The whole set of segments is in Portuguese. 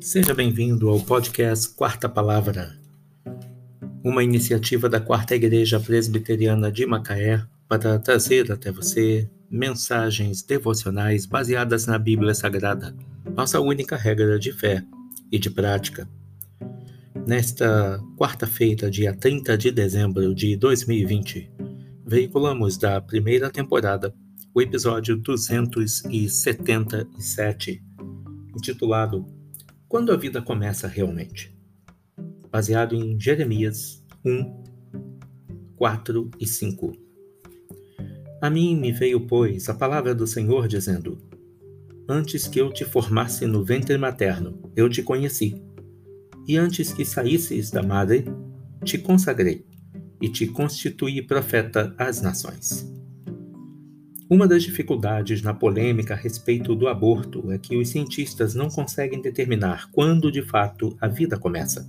Seja bem-vindo ao podcast Quarta Palavra, uma iniciativa da Quarta Igreja Presbiteriana de Macaé para trazer até você mensagens devocionais baseadas na Bíblia Sagrada, nossa única regra de fé e de prática. Nesta quarta-feira, dia 30 de dezembro de 2020, veiculamos da primeira temporada o episódio 277, intitulado quando a vida começa realmente? Baseado em Jeremias 1, 4 e 5. A mim me veio, pois, a palavra do Senhor dizendo: Antes que eu te formasse no ventre materno, eu te conheci. E antes que saísses da madre, te consagrei e te constituí profeta às nações. Uma das dificuldades na polêmica a respeito do aborto é que os cientistas não conseguem determinar quando de fato a vida começa.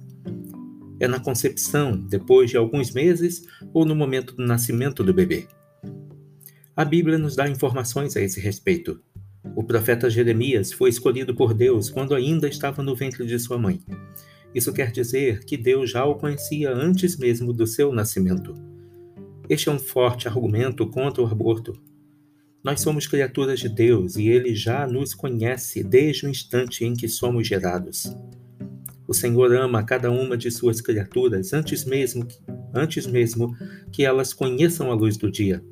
É na concepção, depois de alguns meses ou no momento do nascimento do bebê. A Bíblia nos dá informações a esse respeito. O profeta Jeremias foi escolhido por Deus quando ainda estava no ventre de sua mãe. Isso quer dizer que Deus já o conhecia antes mesmo do seu nascimento. Este é um forte argumento contra o aborto, nós somos criaturas de Deus e Ele já nos conhece desde o instante em que somos gerados. O Senhor ama cada uma de suas criaturas antes mesmo, que, antes mesmo que elas conheçam a luz do dia.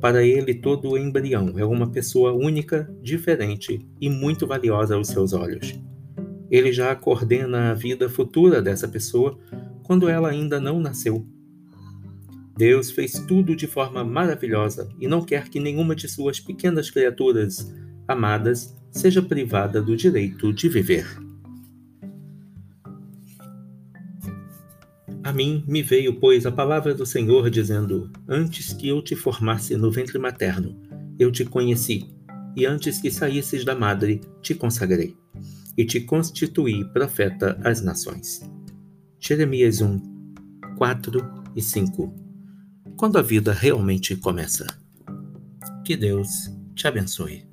Para Ele, todo embrião é uma pessoa única, diferente e muito valiosa aos seus olhos. Ele já coordena a vida futura dessa pessoa quando ela ainda não nasceu Deus fez tudo de forma maravilhosa e não quer que nenhuma de suas pequenas criaturas amadas seja privada do direito de viver. A mim me veio, pois, a palavra do Senhor, dizendo: Antes que eu te formasse no ventre materno, eu te conheci, e antes que saísses da madre, te consagrei, e te constituí profeta às nações. Jeremias 1, 4 e 5 quando a vida realmente começa. Que Deus te abençoe.